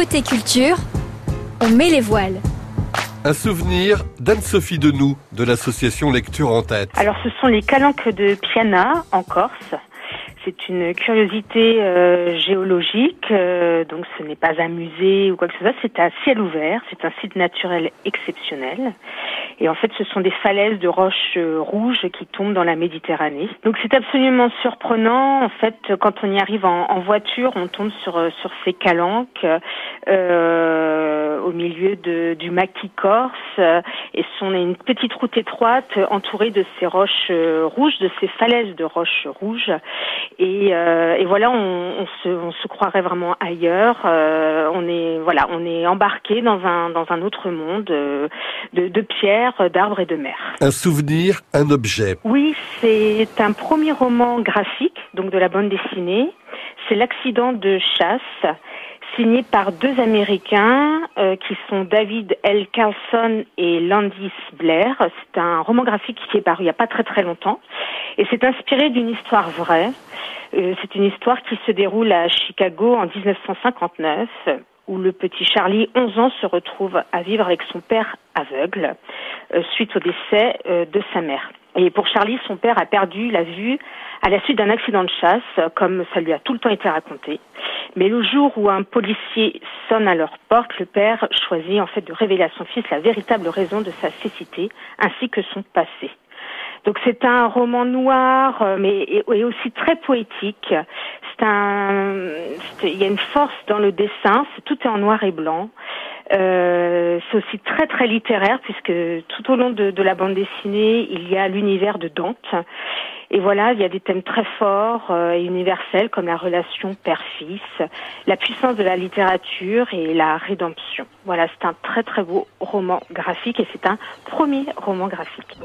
Côté culture, on met les voiles. Un souvenir d'Anne-Sophie Denou de l'association Lecture en tête. Alors ce sont les calanques de Piana en Corse. C'est une curiosité euh, géologique, euh, donc ce n'est pas un musée ou quoi que ce soit, c'est un ciel ouvert, c'est un site naturel exceptionnel. Et en fait, ce sont des falaises de roches euh, rouges qui tombent dans la Méditerranée. Donc c'est absolument surprenant. En fait, quand on y arrive en, voiture, on tombe sur sur ces calanques au milieu de, du maquis corse, et sont une petite route étroite entourée de ces roches rouges, de ces falaises de roches rouges. Et, euh, et voilà, on, on, se, on, se, croirait vraiment ailleurs. Euh, on est voilà, on est embarqué dans un dans un autre monde euh, de, de pierres, d'arbres et de mer. Un souvenir, un objet. Oui, c'est un premier roman graphique, donc de la bande dessinée. C'est l'accident de chasse signé par deux Américains euh, qui sont David L. Carlson et Landis Blair. C'est un roman graphique qui est paru il n'y a pas très très longtemps et c'est inspiré d'une histoire vraie. Euh, c'est une histoire qui se déroule à Chicago en 1959 où le petit Charlie, 11 ans, se retrouve à vivre avec son père aveugle euh, suite au décès euh, de sa mère. Et pour Charlie, son père a perdu la vue à la suite d'un accident de chasse, comme ça lui a tout le temps été raconté. Mais le jour où un policier sonne à leur porte, le père choisit en fait de révéler à son fils la véritable raison de sa cécité ainsi que son passé. Donc c'est un roman noir, euh, mais et aussi très poétique. C'est un, il y a une force dans le dessin. tout est en noir et blanc. Euh, c'est aussi très très littéraire puisque tout au long de, la bande dessinée, il y a l'univers de Dante. Et voilà, il y a des thèmes très forts euh, et universels comme la relation père-fils, la puissance de la littérature et la rédemption. Voilà, c'est un très très beau roman graphique et c'est un premier roman graphique.